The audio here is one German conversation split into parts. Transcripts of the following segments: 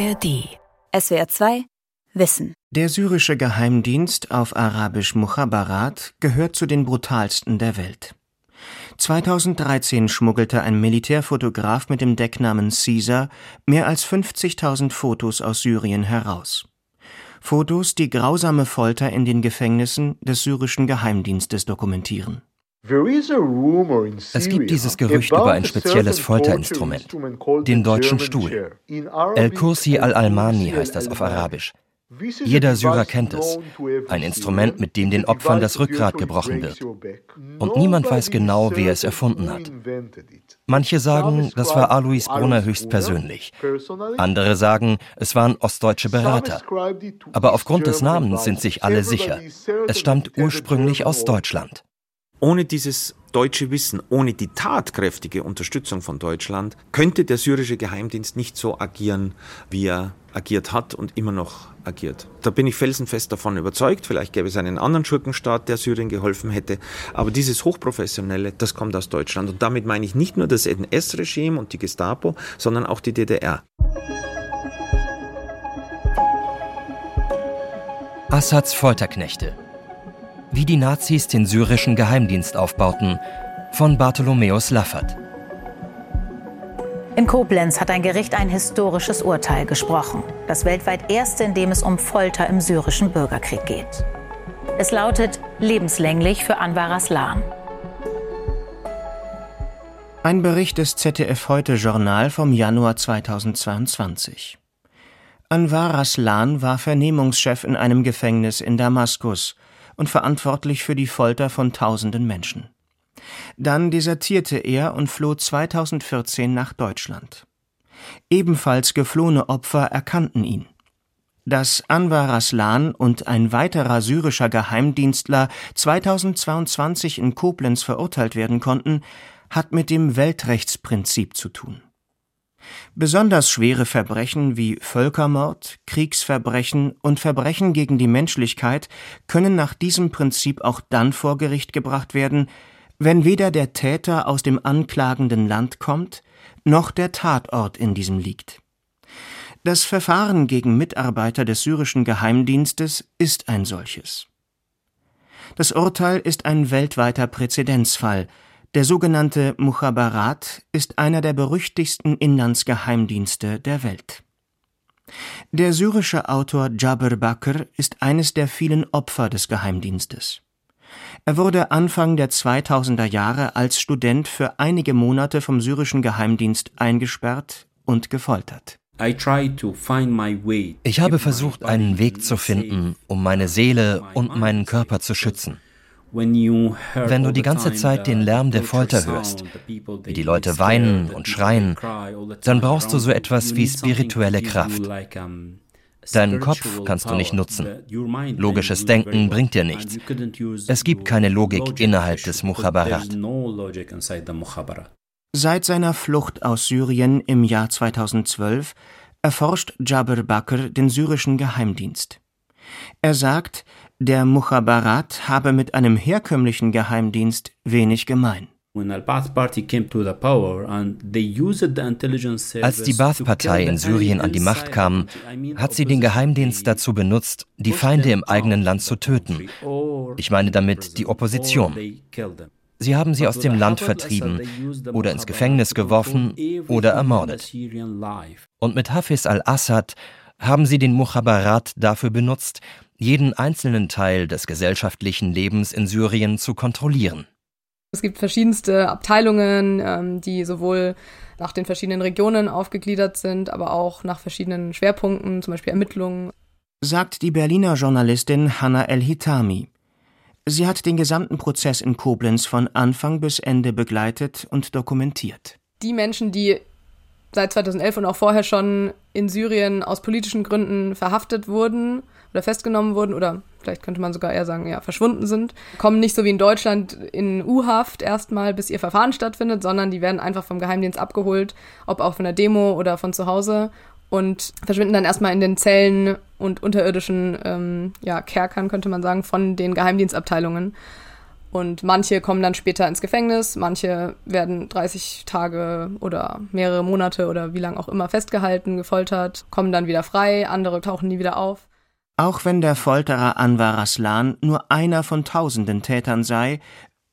ARD. SWR 2 Wissen. Der syrische Geheimdienst auf Arabisch Mukhabarat gehört zu den brutalsten der Welt. 2013 schmuggelte ein Militärfotograf mit dem Decknamen Caesar mehr als 50.000 Fotos aus Syrien heraus. Fotos, die grausame Folter in den Gefängnissen des syrischen Geheimdienstes dokumentieren. Es gibt dieses Gerücht über ein spezielles Folterinstrument, den deutschen Stuhl. El-Kursi al-Almani heißt das auf Arabisch. Jeder Syrer kennt es. Ein Instrument, mit dem den Opfern das Rückgrat gebrochen wird. Und niemand weiß genau, wer es erfunden hat. Manche sagen, das war Alois Brunner höchstpersönlich. Andere sagen, es waren ostdeutsche Berater. Aber aufgrund des Namens sind sich alle sicher. Es stammt ursprünglich aus Deutschland. Ohne dieses deutsche Wissen, ohne die tatkräftige Unterstützung von Deutschland, könnte der syrische Geheimdienst nicht so agieren, wie er agiert hat und immer noch agiert. Da bin ich felsenfest davon überzeugt. Vielleicht gäbe es einen anderen Schurkenstaat, der Syrien geholfen hätte. Aber dieses Hochprofessionelle, das kommt aus Deutschland. Und damit meine ich nicht nur das NS-Regime und die Gestapo, sondern auch die DDR. Assads Folterknechte. Wie die Nazis den syrischen Geheimdienst aufbauten, von Bartholomäus Laffert. In Koblenz hat ein Gericht ein historisches Urteil gesprochen. Das weltweit erste, in dem es um Folter im syrischen Bürgerkrieg geht. Es lautet lebenslänglich für Anwar Aslan. Ein Bericht des ZDF Heute Journal vom Januar 2022. Anwar Aslan war Vernehmungschef in einem Gefängnis in Damaskus und verantwortlich für die Folter von tausenden Menschen. Dann desertierte er und floh 2014 nach Deutschland. Ebenfalls geflohene Opfer erkannten ihn. Dass Anwar Raslan und ein weiterer syrischer Geheimdienstler 2022 in Koblenz verurteilt werden konnten, hat mit dem Weltrechtsprinzip zu tun. Besonders schwere Verbrechen wie Völkermord, Kriegsverbrechen und Verbrechen gegen die Menschlichkeit können nach diesem Prinzip auch dann vor Gericht gebracht werden, wenn weder der Täter aus dem anklagenden Land kommt, noch der Tatort in diesem liegt. Das Verfahren gegen Mitarbeiter des syrischen Geheimdienstes ist ein solches. Das Urteil ist ein weltweiter Präzedenzfall. Der sogenannte Mukhabarat ist einer der berüchtigsten Inlandsgeheimdienste der Welt. Der syrische Autor Jabir Bakr ist eines der vielen Opfer des Geheimdienstes. Er wurde Anfang der 2000er Jahre als Student für einige Monate vom syrischen Geheimdienst eingesperrt und gefoltert. Ich habe versucht, einen Weg zu finden, um meine Seele und meinen Körper zu schützen. Wenn du die ganze Zeit den Lärm der Folter hörst, wie die Leute weinen und schreien, dann brauchst du so etwas wie spirituelle Kraft. Deinen Kopf kannst du nicht nutzen. Logisches Denken bringt dir nichts. Es gibt keine Logik innerhalb des Mukhabarat. Seit seiner Flucht aus Syrien im Jahr 2012 erforscht Jabir Bakr den syrischen Geheimdienst. Er sagt, der Mukhabarat habe mit einem herkömmlichen Geheimdienst wenig gemein. Als die Baath-Partei in Syrien an die Macht kam, hat sie den Geheimdienst dazu benutzt, die Feinde im eigenen Land zu töten. Ich meine damit die Opposition. Sie haben sie aus dem Land vertrieben oder ins Gefängnis geworfen oder ermordet. Und mit Hafiz al-Assad haben sie den Mukhabarat dafür benutzt, jeden einzelnen Teil des gesellschaftlichen Lebens in Syrien zu kontrollieren. Es gibt verschiedenste Abteilungen, ähm, die sowohl nach den verschiedenen Regionen aufgegliedert sind, aber auch nach verschiedenen Schwerpunkten, zum Beispiel Ermittlungen. Sagt die Berliner Journalistin Hanna El-Hitami. Sie hat den gesamten Prozess in Koblenz von Anfang bis Ende begleitet und dokumentiert. Die Menschen, die seit 2011 und auch vorher schon in Syrien aus politischen Gründen verhaftet wurden oder festgenommen wurden oder vielleicht könnte man sogar eher sagen, ja, verschwunden sind, kommen nicht so wie in Deutschland in U-Haft erstmal, bis ihr Verfahren stattfindet, sondern die werden einfach vom Geheimdienst abgeholt, ob auch von der Demo oder von zu Hause und verschwinden dann erstmal in den Zellen und unterirdischen ähm, ja, Kerkern, könnte man sagen, von den Geheimdienstabteilungen. Und manche kommen dann später ins Gefängnis, manche werden 30 Tage oder mehrere Monate oder wie lange auch immer festgehalten, gefoltert, kommen dann wieder frei, andere tauchen nie wieder auf. Auch wenn der Folterer Anwar Aslan nur einer von tausenden Tätern sei,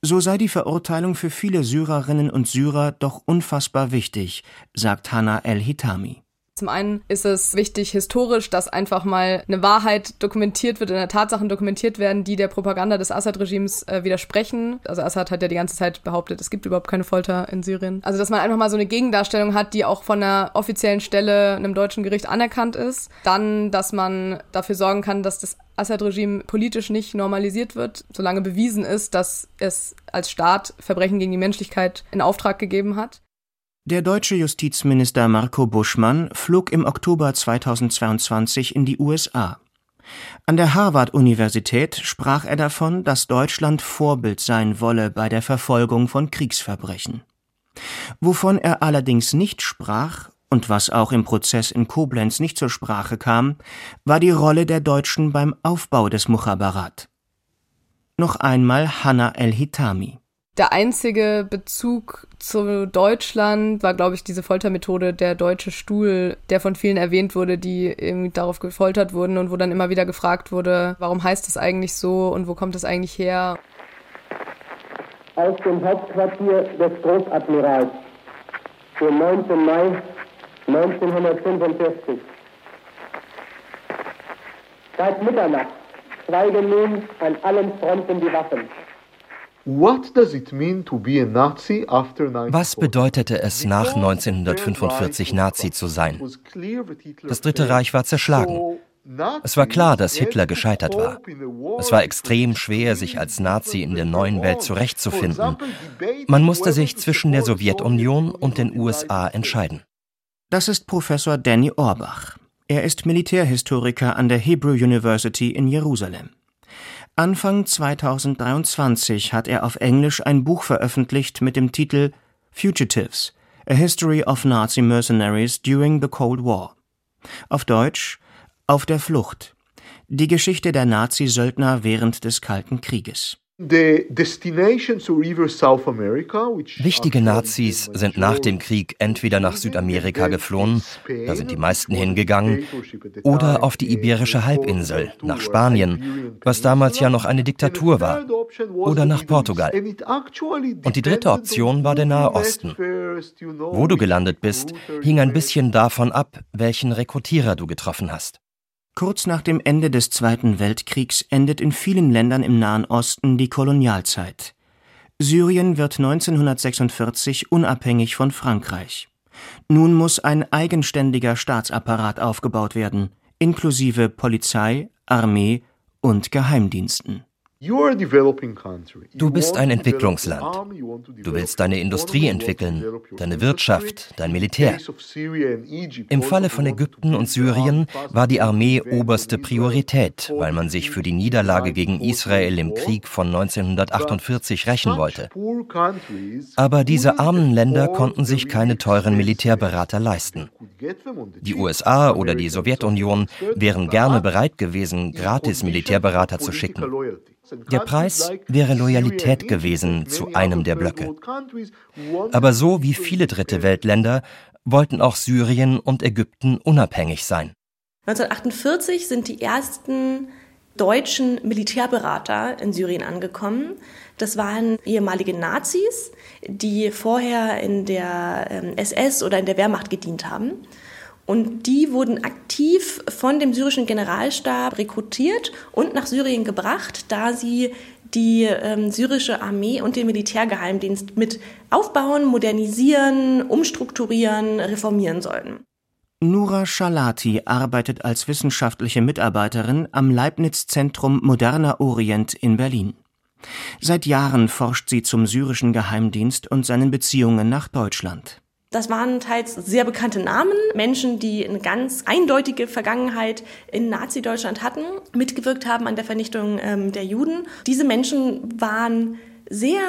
so sei die Verurteilung für viele Syrerinnen und Syrer doch unfassbar wichtig, sagt Hanna El-Hitami. Zum einen ist es wichtig historisch, dass einfach mal eine Wahrheit dokumentiert wird, eine Tatsachen dokumentiert werden, die der Propaganda des Assad-Regimes äh, widersprechen. Also Assad hat ja die ganze Zeit behauptet, es gibt überhaupt keine Folter in Syrien. Also dass man einfach mal so eine Gegendarstellung hat, die auch von einer offiziellen Stelle einem deutschen Gericht anerkannt ist. Dann, dass man dafür sorgen kann, dass das Assad-Regime politisch nicht normalisiert wird, solange bewiesen ist, dass es als Staat Verbrechen gegen die Menschlichkeit in Auftrag gegeben hat. Der deutsche Justizminister Marco Buschmann flog im Oktober 2022 in die USA. An der Harvard-Universität sprach er davon, dass Deutschland Vorbild sein wolle bei der Verfolgung von Kriegsverbrechen. Wovon er allerdings nicht sprach und was auch im Prozess in Koblenz nicht zur Sprache kam, war die Rolle der Deutschen beim Aufbau des Mukhabarat. Noch einmal Hanna El-Hitami der einzige Bezug zu Deutschland war, glaube ich, diese Foltermethode der deutsche Stuhl, der von vielen erwähnt wurde, die irgendwie darauf gefoltert wurden und wo dann immer wieder gefragt wurde, warum heißt das eigentlich so und wo kommt das eigentlich her? Aus dem Hauptquartier des Großadmirals für 9. Mai 1945. Seit Mitternacht schweigen nun an allen Fronten die Waffen. Was bedeutete es nach 1945 Nazi zu sein? Das Dritte Reich war zerschlagen. Es war klar, dass Hitler gescheitert war. Es war extrem schwer, sich als Nazi in der neuen Welt zurechtzufinden. Man musste sich zwischen der Sowjetunion und den USA entscheiden. Das ist Professor Danny Orbach. Er ist Militärhistoriker an der Hebrew University in Jerusalem. Anfang 2023 hat er auf Englisch ein Buch veröffentlicht mit dem Titel Fugitives – A History of Nazi Mercenaries During the Cold War. Auf Deutsch Auf der Flucht. Die Geschichte der Nazi-Söldner während des Kalten Krieges Wichtige Nazis sind nach dem Krieg entweder nach Südamerika geflohen, da sind die meisten hingegangen, oder auf die Iberische Halbinsel, nach Spanien, was damals ja noch eine Diktatur war, oder nach Portugal. Und die dritte Option war der Nahe Osten. Wo du gelandet bist, hing ein bisschen davon ab, welchen Rekrutierer du getroffen hast. Kurz nach dem Ende des Zweiten Weltkriegs endet in vielen Ländern im Nahen Osten die Kolonialzeit. Syrien wird 1946 unabhängig von Frankreich. Nun muss ein eigenständiger Staatsapparat aufgebaut werden, inklusive Polizei, Armee und Geheimdiensten Du bist ein Entwicklungsland. Du willst deine Industrie entwickeln, deine Wirtschaft, dein Militär. Im Falle von Ägypten und Syrien war die Armee oberste Priorität, weil man sich für die Niederlage gegen Israel im Krieg von 1948 rächen wollte. Aber diese armen Länder konnten sich keine teuren Militärberater leisten. Die USA oder die Sowjetunion wären gerne bereit gewesen, gratis Militärberater zu schicken. Der Preis wäre Loyalität gewesen zu einem der Blöcke. Aber so wie viele dritte Weltländer wollten auch Syrien und Ägypten unabhängig sein. 1948 sind die ersten deutschen Militärberater in Syrien angekommen. Das waren ehemalige Nazis, die vorher in der SS ähm, oder in der Wehrmacht gedient haben. Und die wurden aktiv von dem syrischen Generalstab rekrutiert und nach Syrien gebracht, da sie die ähm, syrische Armee und den Militärgeheimdienst mit aufbauen, modernisieren, umstrukturieren, reformieren sollten. Nura Shalati arbeitet als wissenschaftliche Mitarbeiterin am Leibniz-Zentrum Moderner Orient in Berlin. Seit Jahren forscht sie zum syrischen Geheimdienst und seinen Beziehungen nach Deutschland. Das waren teils sehr bekannte Namen, Menschen, die eine ganz eindeutige Vergangenheit in Nazi-Deutschland hatten, mitgewirkt haben an der Vernichtung ähm, der Juden. Diese Menschen waren sehr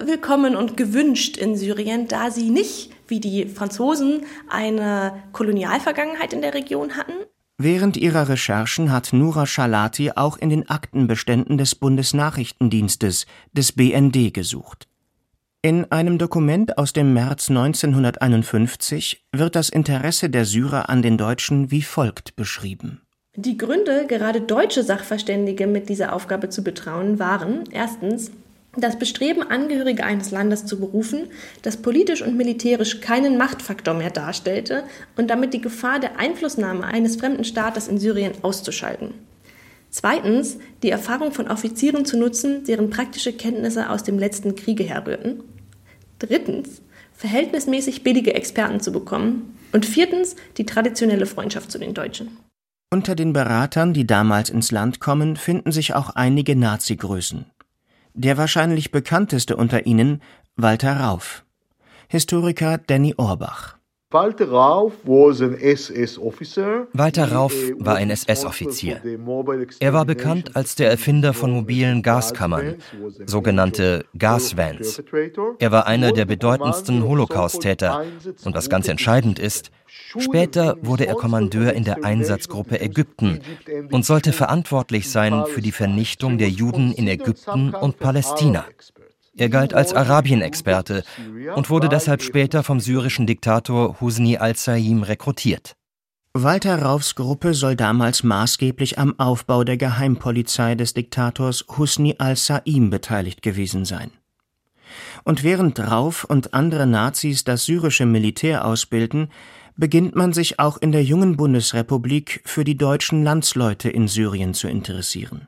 willkommen und gewünscht in Syrien, da sie nicht, wie die Franzosen, eine Kolonialvergangenheit in der Region hatten. Während ihrer Recherchen hat Nura Schalati auch in den Aktenbeständen des Bundesnachrichtendienstes, des BND, gesucht. In einem Dokument aus dem März 1951 wird das Interesse der Syrer an den Deutschen wie folgt beschrieben. Die Gründe, gerade deutsche Sachverständige mit dieser Aufgabe zu betrauen, waren erstens das Bestreben, Angehörige eines Landes zu berufen, das politisch und militärisch keinen Machtfaktor mehr darstellte und damit die Gefahr der Einflussnahme eines fremden Staates in Syrien auszuschalten. Zweitens, die Erfahrung von Offizieren zu nutzen, deren praktische Kenntnisse aus dem letzten Kriege herrührten. Drittens, verhältnismäßig billige Experten zu bekommen. Und viertens, die traditionelle Freundschaft zu den Deutschen. Unter den Beratern, die damals ins Land kommen, finden sich auch einige Nazi-Größen. Der wahrscheinlich bekannteste unter ihnen Walter Rauf. Historiker Danny Orbach. Walter Rauf war ein SS-Offizier. Er war bekannt als der Erfinder von mobilen Gaskammern, sogenannte Gasvans. Er war einer der bedeutendsten Holocaust-Täter. Und was ganz entscheidend ist, später wurde er Kommandeur in der Einsatzgruppe Ägypten und sollte verantwortlich sein für die Vernichtung der Juden in Ägypten und Palästina. Er galt als Arabien-Experte und wurde deshalb später vom syrischen Diktator Husni al-Saim rekrutiert. Walter Raufs Gruppe soll damals maßgeblich am Aufbau der Geheimpolizei des Diktators Husni al-Saim beteiligt gewesen sein. Und während Rauf und andere Nazis das syrische Militär ausbilden, beginnt man sich auch in der jungen Bundesrepublik für die deutschen Landsleute in Syrien zu interessieren.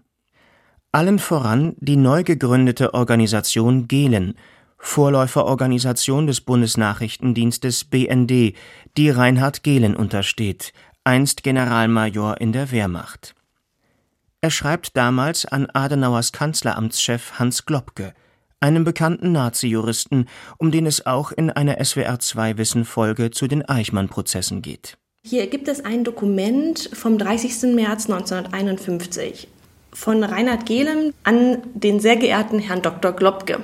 Allen voran die neu gegründete Organisation Gehlen, Vorläuferorganisation des Bundesnachrichtendienstes BND, die Reinhard Gehlen untersteht, einst Generalmajor in der Wehrmacht. Er schreibt damals an Adenauers Kanzleramtschef Hans Globke, einem bekannten Nazi-Juristen, um den es auch in einer SWR2-Wissen-Folge zu den Eichmann-Prozessen geht. Hier gibt es ein Dokument vom 30. März 1951 von Reinhard Gehlem an den sehr geehrten Herrn Dr. Globke.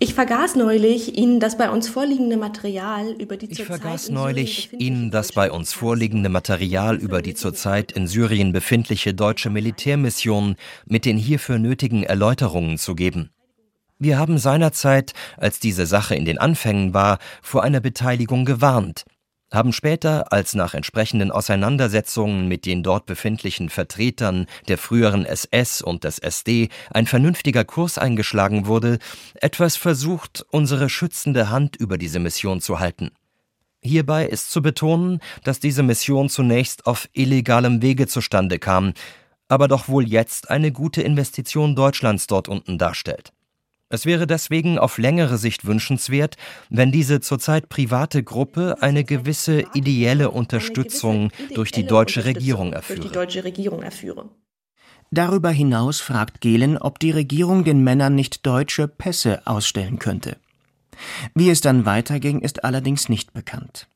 Ich vergaß neulich, Ihnen das bei uns vorliegende Material über die Ich vergaß neulich, Ihnen das bei uns vorliegende Material über die zurzeit in Syrien befindliche deutsche Militärmission mit den hierfür nötigen Erläuterungen zu geben. Wir haben seinerzeit, als diese Sache in den Anfängen war, vor einer Beteiligung gewarnt, haben später, als nach entsprechenden Auseinandersetzungen mit den dort befindlichen Vertretern der früheren SS und des SD ein vernünftiger Kurs eingeschlagen wurde, etwas versucht, unsere schützende Hand über diese Mission zu halten. Hierbei ist zu betonen, dass diese Mission zunächst auf illegalem Wege zustande kam, aber doch wohl jetzt eine gute Investition Deutschlands dort unten darstellt. Es wäre deswegen auf längere Sicht wünschenswert, wenn diese zurzeit private Gruppe eine gewisse ideelle Unterstützung durch die deutsche Regierung erführe. Darüber hinaus fragt Gehlen, ob die Regierung den Männern nicht deutsche Pässe ausstellen könnte. Wie es dann weiterging, ist allerdings nicht bekannt.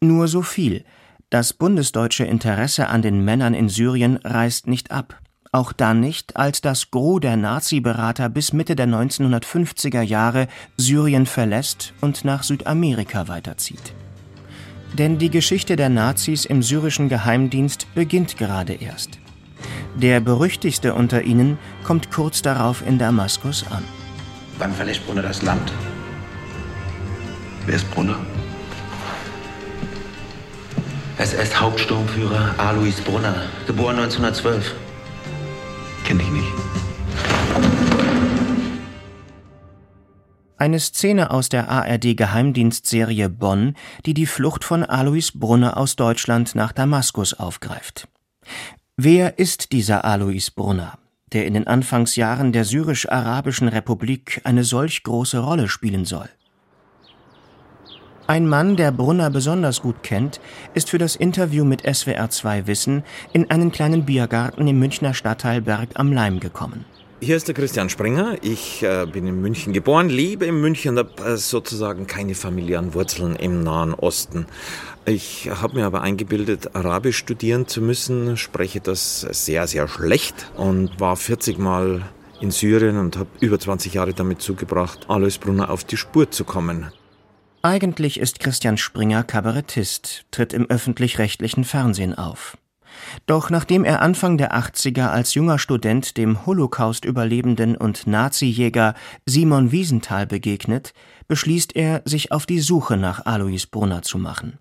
Nur so viel. Das bundesdeutsche Interesse an den Männern in Syrien reißt nicht ab auch dann nicht, als das Gros der Nazi-Berater bis Mitte der 1950er Jahre Syrien verlässt und nach Südamerika weiterzieht. Denn die Geschichte der Nazis im syrischen Geheimdienst beginnt gerade erst. Der berüchtigste unter ihnen kommt kurz darauf in Damaskus an. Wann verlässt Brunner das Land? Wer ist Brunner? SS-Hauptsturmführer Alois Brunner, geboren 1912. Kenne ich nicht. Eine Szene aus der ARD-Geheimdienstserie Bonn, die die Flucht von Alois Brunner aus Deutschland nach Damaskus aufgreift. Wer ist dieser Alois Brunner, der in den Anfangsjahren der syrisch-arabischen Republik eine solch große Rolle spielen soll? Ein Mann, der Brunner besonders gut kennt, ist für das Interview mit SWR2 Wissen in einen kleinen Biergarten im Münchner Stadtteil Berg am Leim gekommen. Hier ist der Christian Springer. Ich äh, bin in München geboren, lebe in München habe äh, sozusagen keine familiären Wurzeln im Nahen Osten. Ich habe mir aber eingebildet, Arabisch studieren zu müssen, spreche das sehr, sehr schlecht und war 40 Mal in Syrien und habe über 20 Jahre damit zugebracht, Alois Brunner auf die Spur zu kommen. Eigentlich ist Christian Springer Kabarettist, tritt im öffentlich-rechtlichen Fernsehen auf. Doch nachdem er Anfang der 80er als junger Student dem Holocaust-Überlebenden und Nazi-Jäger Simon Wiesenthal begegnet, beschließt er, sich auf die Suche nach Alois Brunner zu machen.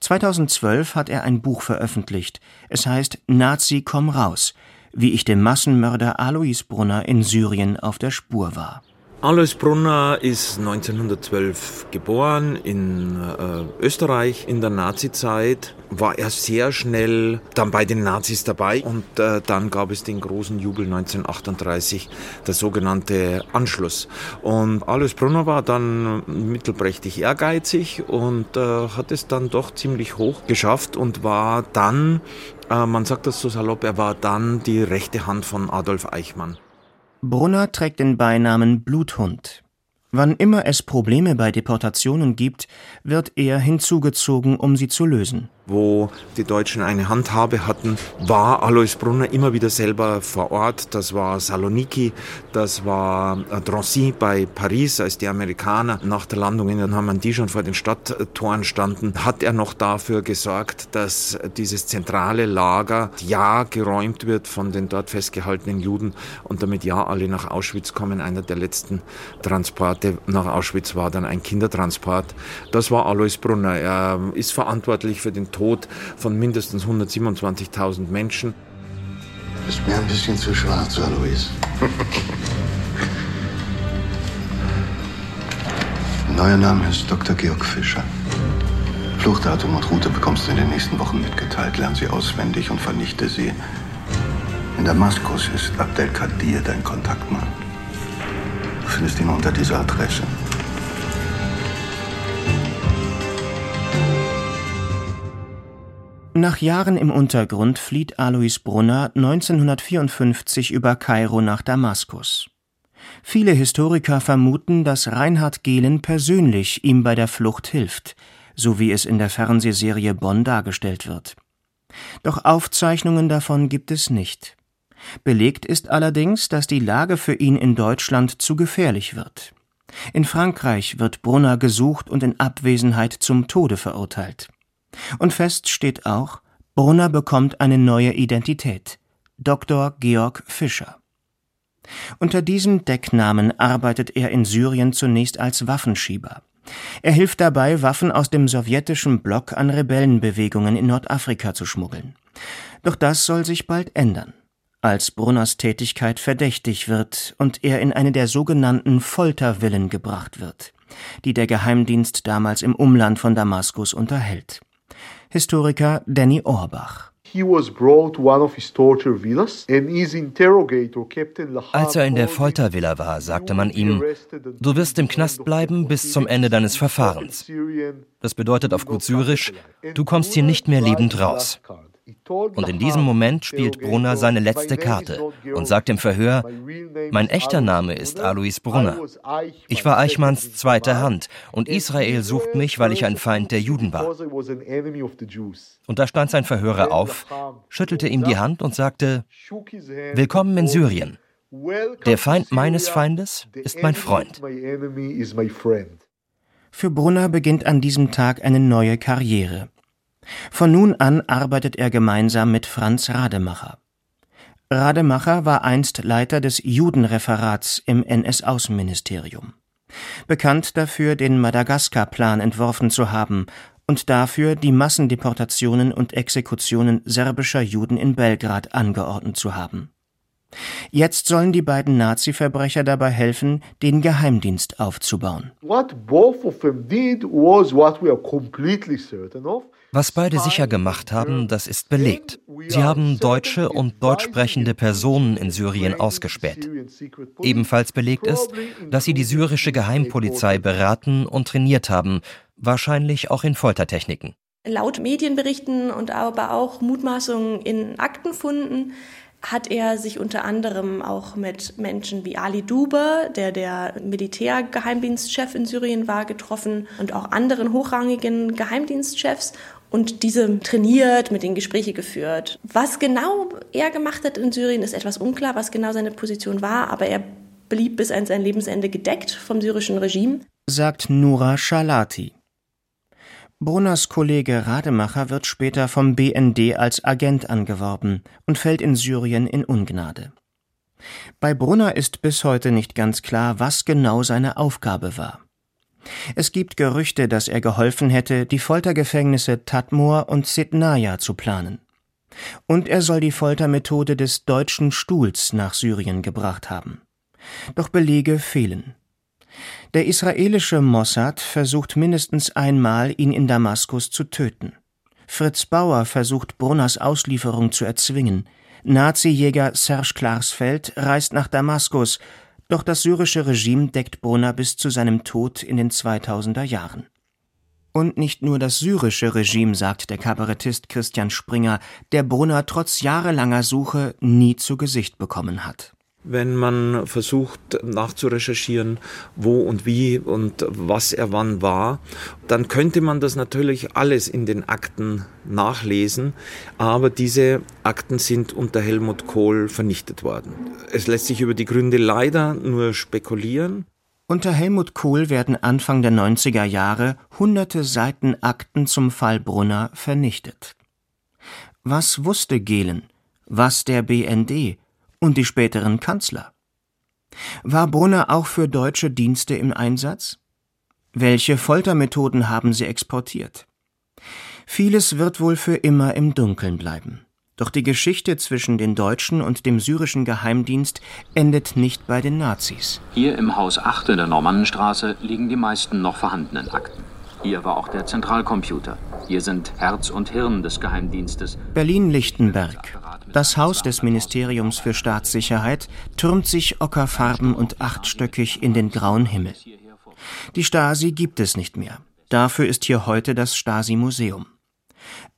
2012 hat er ein Buch veröffentlicht. Es heißt Nazi komm raus, wie ich dem Massenmörder Alois Brunner in Syrien auf der Spur war. Alois Brunner ist 1912 geboren in äh, Österreich in der Nazizeit. War er sehr schnell dann bei den Nazis dabei und äh, dann gab es den großen Jubel 1938, der sogenannte Anschluss. Und Alois Brunner war dann mittelprächtig ehrgeizig und äh, hat es dann doch ziemlich hoch geschafft und war dann, äh, man sagt das so salopp, er war dann die rechte Hand von Adolf Eichmann. Brunner trägt den Beinamen Bluthund. Wann immer es Probleme bei Deportationen gibt, wird er hinzugezogen, um sie zu lösen wo die Deutschen eine Handhabe hatten, war Alois Brunner immer wieder selber vor Ort. Das war Saloniki, das war äh, Drancy bei Paris, als die Amerikaner nach der Landung in der Normandie schon vor den Stadttoren standen, hat er noch dafür gesorgt, dass dieses zentrale Lager ja geräumt wird von den dort festgehaltenen Juden und damit ja alle nach Auschwitz kommen. Einer der letzten Transporte nach Auschwitz war dann ein Kindertransport. Das war Alois Brunner. Er ist verantwortlich für den Tod von mindestens 127.000 Menschen. Ist mir ein bisschen zu schwarz, Alois. Neuer Name ist Dr. Georg Fischer. Fluchtdatum und Route bekommst du in den nächsten Wochen mitgeteilt. Lern sie auswendig und vernichte sie. In Damaskus ist Abdelkadir dein Kontaktmann. Du findest ihn unter dieser Adresse. Nach Jahren im Untergrund flieht Alois Brunner 1954 über Kairo nach Damaskus. Viele Historiker vermuten, dass Reinhard Gehlen persönlich ihm bei der Flucht hilft, so wie es in der Fernsehserie Bonn dargestellt wird. Doch Aufzeichnungen davon gibt es nicht. Belegt ist allerdings, dass die Lage für ihn in Deutschland zu gefährlich wird. In Frankreich wird Brunner gesucht und in Abwesenheit zum Tode verurteilt. Und fest steht auch, Brunner bekommt eine neue Identität. Dr. Georg Fischer. Unter diesem Decknamen arbeitet er in Syrien zunächst als Waffenschieber. Er hilft dabei, Waffen aus dem sowjetischen Block an Rebellenbewegungen in Nordafrika zu schmuggeln. Doch das soll sich bald ändern, als Brunners Tätigkeit verdächtig wird und er in eine der sogenannten Foltervillen gebracht wird, die der Geheimdienst damals im Umland von Damaskus unterhält. Historiker Danny Orbach. Als er in der Foltervilla war, sagte man ihm, du wirst im Knast bleiben bis zum Ende deines Verfahrens. Das bedeutet auf gut Syrisch, du kommst hier nicht mehr lebend raus. Und in diesem Moment spielt Brunner seine letzte Karte und sagt im Verhör, mein echter Name ist Alois Brunner. Ich war Eichmanns zweite Hand und Israel sucht mich, weil ich ein Feind der Juden war. Und da stand sein Verhörer auf, schüttelte ihm die Hand und sagte, Willkommen in Syrien. Der Feind meines Feindes ist mein Freund. Für Brunner beginnt an diesem Tag eine neue Karriere. Von nun an arbeitet er gemeinsam mit Franz Rademacher. Rademacher war einst Leiter des Judenreferats im NS-Außenministerium. Bekannt dafür, den Madagaskar-Plan entworfen zu haben und dafür, die Massendeportationen und Exekutionen serbischer Juden in Belgrad angeordnet zu haben. Jetzt sollen die beiden Nazi-Verbrecher dabei helfen, den Geheimdienst aufzubauen. Was beide sicher gemacht haben, das ist belegt. Sie haben deutsche und deutsch sprechende Personen in Syrien ausgespäht. Ebenfalls belegt ist, dass sie die syrische Geheimpolizei beraten und trainiert haben, wahrscheinlich auch in Foltertechniken. Laut Medienberichten und aber auch Mutmaßungen in Aktenfunden hat er sich unter anderem auch mit Menschen wie Ali Duber, der der Militärgeheimdienstchef in Syrien war, getroffen und auch anderen hochrangigen Geheimdienstchefs und diese trainiert, mit den Gespräche geführt. Was genau er gemacht hat in Syrien, ist etwas unklar, was genau seine Position war, aber er blieb bis an sein Lebensende gedeckt vom syrischen Regime. sagt Nura Schalati. Brunners Kollege Rademacher wird später vom BND als Agent angeworben und fällt in Syrien in Ungnade. Bei Brunner ist bis heute nicht ganz klar, was genau seine Aufgabe war. Es gibt Gerüchte, dass er geholfen hätte, die Foltergefängnisse Tadmor und Sidnaya zu planen. Und er soll die Foltermethode des deutschen Stuhls nach Syrien gebracht haben. Doch Belege fehlen. Der israelische Mossad versucht mindestens einmal, ihn in Damaskus zu töten. Fritz Bauer versucht Brunners Auslieferung zu erzwingen. Nazi-Jäger Serge Klarsfeld reist nach Damaskus, doch das syrische Regime deckt Brunner bis zu seinem Tod in den 2000er Jahren. Und nicht nur das syrische Regime, sagt der Kabarettist Christian Springer, der Brunner trotz jahrelanger Suche nie zu Gesicht bekommen hat wenn man versucht nachzurecherchieren, wo und wie und was er wann war, dann könnte man das natürlich alles in den Akten nachlesen, aber diese Akten sind unter Helmut Kohl vernichtet worden. Es lässt sich über die Gründe leider nur spekulieren. Unter Helmut Kohl werden Anfang der 90er Jahre hunderte Seiten Akten zum Fall Brunner vernichtet. Was wusste Gehlen? Was der BND? Und die späteren Kanzler. War Brunner auch für deutsche Dienste im Einsatz? Welche Foltermethoden haben sie exportiert? Vieles wird wohl für immer im Dunkeln bleiben. Doch die Geschichte zwischen den Deutschen und dem syrischen Geheimdienst endet nicht bei den Nazis. Hier im Haus 8 in der Normannenstraße liegen die meisten noch vorhandenen Akten. Hier war auch der Zentralcomputer. Hier sind Herz und Hirn des Geheimdienstes. Berlin-Lichtenberg. Das Haus des Ministeriums für Staatssicherheit türmt sich ockerfarben und achtstöckig in den grauen Himmel. Die Stasi gibt es nicht mehr. Dafür ist hier heute das Stasi-Museum.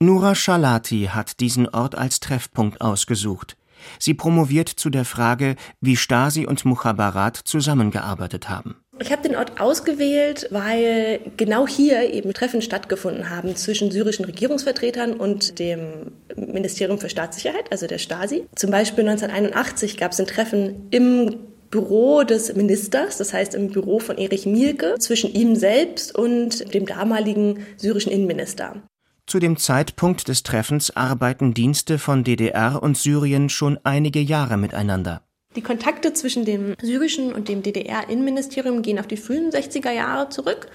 Nura Schalati hat diesen Ort als Treffpunkt ausgesucht. Sie promoviert zu der Frage, wie Stasi und Mukhabarat zusammengearbeitet haben. Ich habe den Ort ausgewählt, weil genau hier eben Treffen stattgefunden haben zwischen syrischen Regierungsvertretern und dem Ministerium für Staatssicherheit, also der Stasi. Zum Beispiel 1981 gab es ein Treffen im Büro des Ministers, das heißt im Büro von Erich Mielke, zwischen ihm selbst und dem damaligen syrischen Innenminister. Zu dem Zeitpunkt des Treffens arbeiten Dienste von DDR und Syrien schon einige Jahre miteinander. Die Kontakte zwischen dem syrischen und dem DDR-Innenministerium gehen auf die frühen 60er Jahre zurück.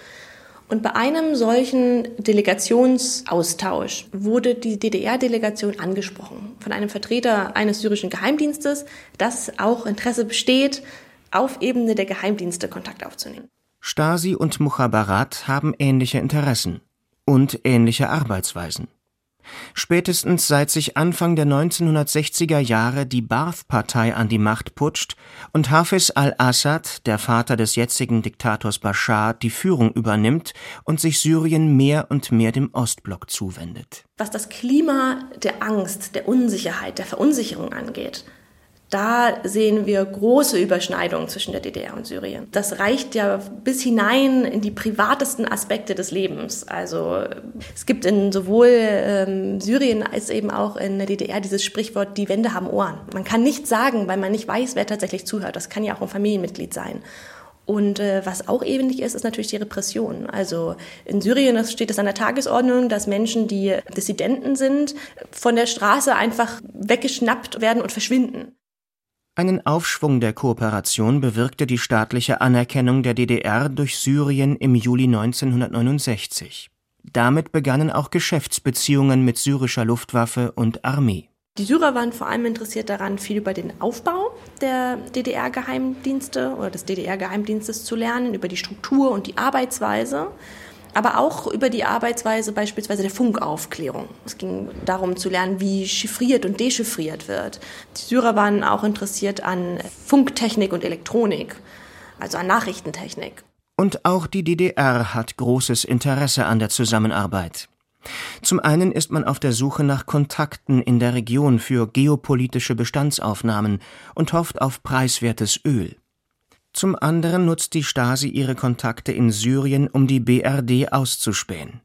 Und bei einem solchen Delegationsaustausch wurde die DDR-Delegation angesprochen von einem Vertreter eines syrischen Geheimdienstes, dass auch Interesse besteht, auf Ebene der Geheimdienste Kontakt aufzunehmen. Stasi und Mukhabarat haben ähnliche Interessen und ähnliche Arbeitsweisen. Spätestens seit sich Anfang der 1960er Jahre die Baath-Partei an die Macht putscht und Hafiz al-Assad, der Vater des jetzigen Diktators Bashar, die Führung übernimmt und sich Syrien mehr und mehr dem Ostblock zuwendet. Was das Klima der Angst, der Unsicherheit, der Verunsicherung angeht, da sehen wir große Überschneidungen zwischen der DDR und Syrien. Das reicht ja bis hinein in die privatesten Aspekte des Lebens. Also es gibt in sowohl ähm, Syrien als eben auch in der DDR dieses Sprichwort, die Wände haben Ohren. Man kann nichts sagen, weil man nicht weiß, wer tatsächlich zuhört. Das kann ja auch ein Familienmitglied sein. Und äh, was auch ähnlich ist, ist natürlich die Repression. Also in Syrien steht es an der Tagesordnung, dass Menschen, die Dissidenten sind, von der Straße einfach weggeschnappt werden und verschwinden. Einen Aufschwung der Kooperation bewirkte die staatliche Anerkennung der DDR durch Syrien im Juli 1969. Damit begannen auch Geschäftsbeziehungen mit syrischer Luftwaffe und Armee. Die Syrer waren vor allem interessiert daran, viel über den Aufbau der DDR-Geheimdienste oder des DDR-Geheimdienstes zu lernen, über die Struktur und die Arbeitsweise aber auch über die Arbeitsweise beispielsweise der Funkaufklärung. Es ging darum zu lernen, wie chiffriert und dechiffriert wird. Die Syrer waren auch interessiert an Funktechnik und Elektronik, also an Nachrichtentechnik. Und auch die DDR hat großes Interesse an der Zusammenarbeit. Zum einen ist man auf der Suche nach Kontakten in der Region für geopolitische Bestandsaufnahmen und hofft auf preiswertes Öl. Zum anderen nutzt die Stasi ihre Kontakte in Syrien, um die BRD auszuspähen.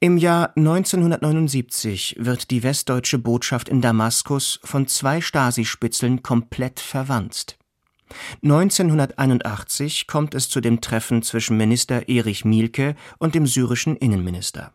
Im Jahr 1979 wird die westdeutsche Botschaft in Damaskus von zwei Stasi-Spitzeln komplett verwanzt. 1981 kommt es zu dem Treffen zwischen Minister Erich Mielke und dem syrischen Innenminister.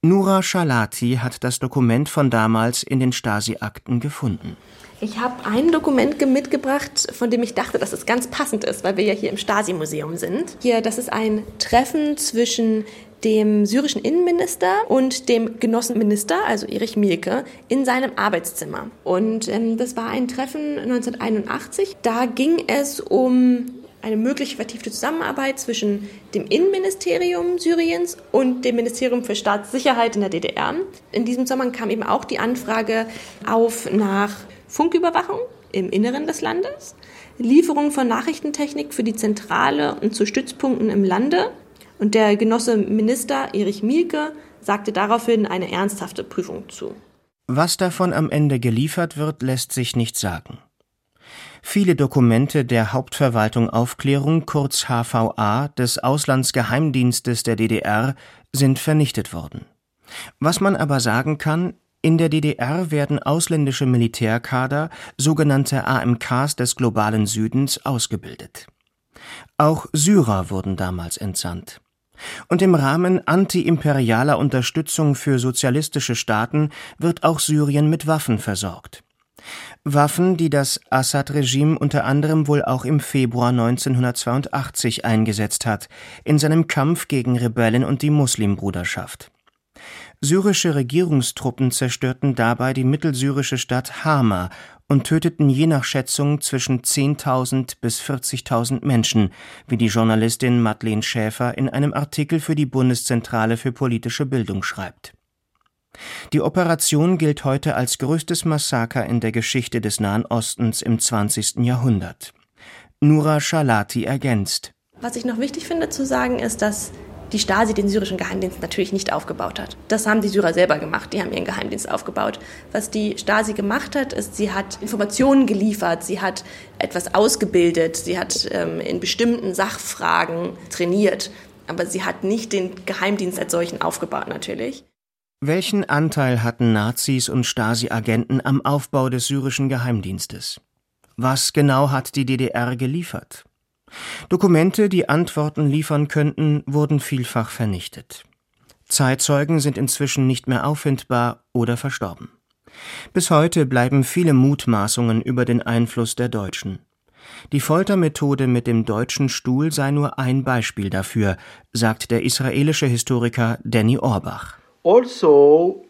Nura Schalati hat das Dokument von damals in den Stasi-Akten gefunden. Ich habe ein Dokument mitgebracht, von dem ich dachte, dass es ganz passend ist, weil wir ja hier im Stasi-Museum sind. Hier, das ist ein Treffen zwischen dem syrischen Innenminister und dem Genossenminister, also Erich Mielke, in seinem Arbeitszimmer. Und ähm, das war ein Treffen 1981. Da ging es um eine mögliche vertiefte Zusammenarbeit zwischen dem Innenministerium Syriens und dem Ministerium für Staatssicherheit in der DDR. In diesem Zusammenhang kam eben auch die Anfrage auf nach Funküberwachung im Inneren des Landes, Lieferung von Nachrichtentechnik für die Zentrale und zu Stützpunkten im Lande. Und der Genosse Minister Erich Mielke sagte daraufhin eine ernsthafte Prüfung zu. Was davon am Ende geliefert wird, lässt sich nicht sagen. Viele Dokumente der Hauptverwaltung Aufklärung kurz HVA des Auslandsgeheimdienstes der DDR sind vernichtet worden. Was man aber sagen kann, in der DDR werden ausländische Militärkader, sogenannte AMKs des globalen Südens, ausgebildet. Auch Syrer wurden damals entsandt. Und im Rahmen antiimperialer Unterstützung für sozialistische Staaten wird auch Syrien mit Waffen versorgt. Waffen, die das Assad-Regime unter anderem wohl auch im Februar 1982 eingesetzt hat, in seinem Kampf gegen Rebellen und die Muslimbruderschaft. Syrische Regierungstruppen zerstörten dabei die mittelsyrische Stadt Hama und töteten je nach Schätzung zwischen 10.000 bis 40.000 Menschen, wie die Journalistin Madeleine Schäfer in einem Artikel für die Bundeszentrale für politische Bildung schreibt die Operation gilt heute als größtes Massaker in der Geschichte des Nahen Ostens im 20. Jahrhundert. Nura Schalati ergänzt. Was ich noch wichtig finde zu sagen, ist, dass die Stasi den syrischen Geheimdienst natürlich nicht aufgebaut hat. Das haben die Syrer selber gemacht, die haben ihren Geheimdienst aufgebaut. Was die Stasi gemacht hat, ist, sie hat Informationen geliefert, sie hat etwas ausgebildet, sie hat ähm, in bestimmten Sachfragen trainiert, aber sie hat nicht den Geheimdienst als solchen aufgebaut natürlich. Welchen Anteil hatten Nazis und Stasi-Agenten am Aufbau des syrischen Geheimdienstes? Was genau hat die DDR geliefert? Dokumente, die Antworten liefern könnten, wurden vielfach vernichtet. Zeitzeugen sind inzwischen nicht mehr auffindbar oder verstorben. Bis heute bleiben viele Mutmaßungen über den Einfluss der Deutschen. Die Foltermethode mit dem deutschen Stuhl sei nur ein Beispiel dafür, sagt der israelische Historiker Danny Orbach. Also,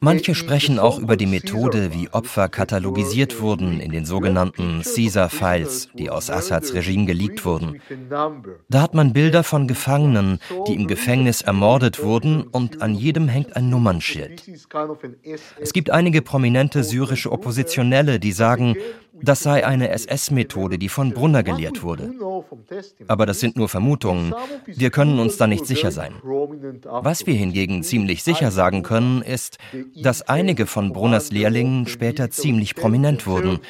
Manche sprechen auch über die Methode, wie Opfer katalogisiert wurden in den sogenannten Caesar-Files, die aus Assads Regime geleakt wurden. Da hat man Bilder von Gefangenen, die im Gefängnis ermordet wurden und an jedem hängt ein Nummernschild. Es gibt einige prominente syrische Oppositionelle, die sagen, das sei eine SS-Methode, die von Brunner gelehrt wurde. Aber das sind nur Vermutungen. Wir können uns da nicht sicher sein. Was wir hingegen ziemlich sicher sagen können, ist, dass einige von Brunners Lehrlingen später ziemlich prominent wurden,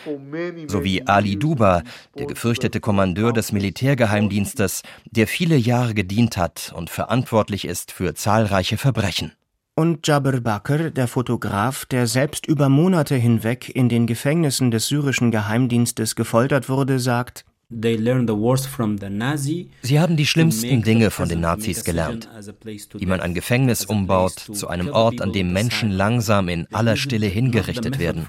so wie Ali Duba, der gefürchtete Kommandeur des Militärgeheimdienstes, der viele Jahre gedient hat und verantwortlich ist für zahlreiche Verbrechen. Und Jabir Bakr, der Fotograf, der selbst über Monate hinweg in den Gefängnissen des syrischen Geheimdienstes gefoltert wurde, sagt, Sie haben die schlimmsten Dinge von den Nazis gelernt, wie man ein Gefängnis umbaut zu einem Ort, an dem Menschen langsam in aller Stille hingerichtet werden.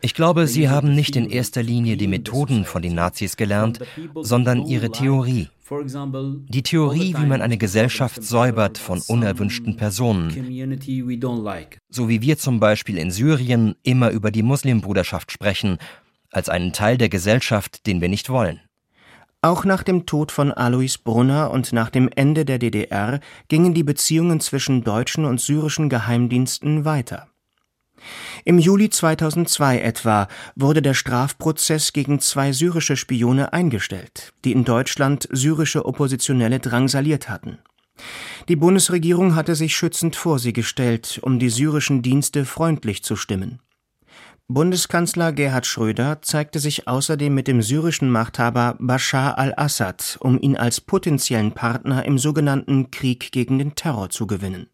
Ich glaube, sie haben nicht in erster Linie die Methoden von den Nazis gelernt, sondern ihre Theorie. Die Theorie, wie man eine Gesellschaft säubert von unerwünschten Personen. So wie wir zum Beispiel in Syrien immer über die Muslimbruderschaft sprechen als einen Teil der Gesellschaft, den wir nicht wollen. Auch nach dem Tod von Alois Brunner und nach dem Ende der DDR gingen die Beziehungen zwischen deutschen und syrischen Geheimdiensten weiter. Im Juli 2002 etwa wurde der Strafprozess gegen zwei syrische Spione eingestellt, die in Deutschland syrische Oppositionelle drangsaliert hatten. Die Bundesregierung hatte sich schützend vor sie gestellt, um die syrischen Dienste freundlich zu stimmen. Bundeskanzler Gerhard Schröder zeigte sich außerdem mit dem syrischen Machthaber Bashar al-Assad, um ihn als potenziellen Partner im sogenannten Krieg gegen den Terror zu gewinnen.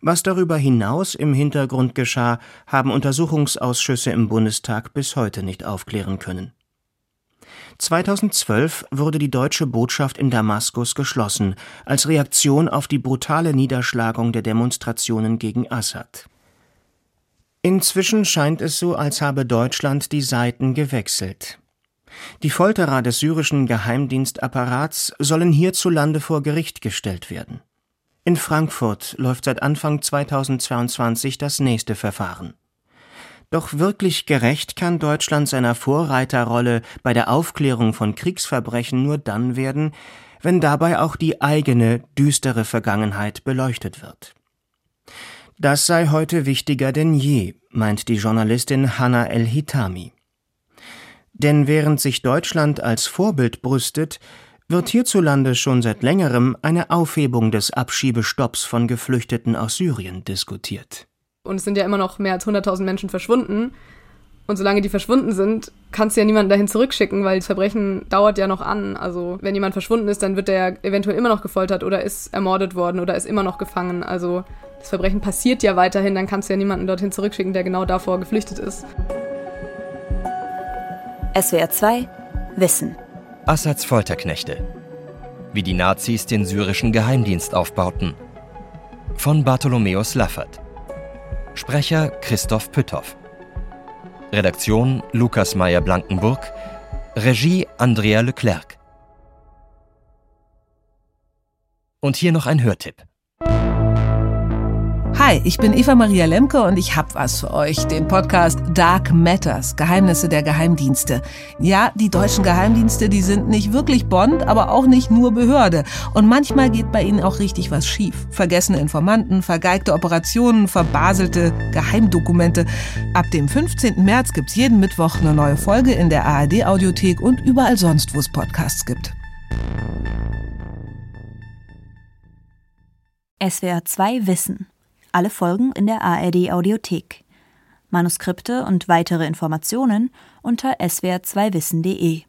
Was darüber hinaus im Hintergrund geschah, haben Untersuchungsausschüsse im Bundestag bis heute nicht aufklären können. 2012 wurde die deutsche Botschaft in Damaskus geschlossen, als Reaktion auf die brutale Niederschlagung der Demonstrationen gegen Assad. Inzwischen scheint es so, als habe Deutschland die Seiten gewechselt. Die Folterer des syrischen Geheimdienstapparats sollen hierzulande vor Gericht gestellt werden. In Frankfurt läuft seit Anfang 2022 das nächste Verfahren. Doch wirklich gerecht kann Deutschland seiner Vorreiterrolle bei der Aufklärung von Kriegsverbrechen nur dann werden, wenn dabei auch die eigene düstere Vergangenheit beleuchtet wird. Das sei heute wichtiger denn je, meint die Journalistin Hanna El-Hitami. Denn während sich Deutschland als Vorbild brüstet, wird hierzulande schon seit längerem eine Aufhebung des Abschiebestopps von Geflüchteten aus Syrien diskutiert. Und es sind ja immer noch mehr als 100.000 Menschen verschwunden. Und solange die verschwunden sind, kannst du ja niemanden dahin zurückschicken, weil das Verbrechen dauert ja noch an. Also wenn jemand verschwunden ist, dann wird der eventuell immer noch gefoltert oder ist ermordet worden oder ist immer noch gefangen. Also das Verbrechen passiert ja weiterhin, dann kannst du ja niemanden dorthin zurückschicken, der genau davor geflüchtet ist. SWR 2 Wissen Assads Folterknechte. Wie die Nazis den syrischen Geheimdienst aufbauten. Von Bartholomäus Laffert. Sprecher Christoph Pütthoff. Redaktion Lukas Meyer-Blankenburg. Regie Andrea Leclerc. Und hier noch ein Hörtipp. Hi, ich bin Eva Maria Lemke und ich hab was für euch, den Podcast Dark Matters, Geheimnisse der Geheimdienste. Ja, die deutschen Geheimdienste, die sind nicht wirklich Bond, aber auch nicht nur Behörde. Und manchmal geht bei ihnen auch richtig was schief. Vergessene Informanten, vergeigte Operationen, verbaselte Geheimdokumente. Ab dem 15. März gibt's jeden Mittwoch eine neue Folge in der ARD Audiothek und überall sonst, wo es Podcasts gibt. SWR 2 Wissen alle Folgen in der ARD Audiothek. Manuskripte und weitere Informationen unter swr2wissen.de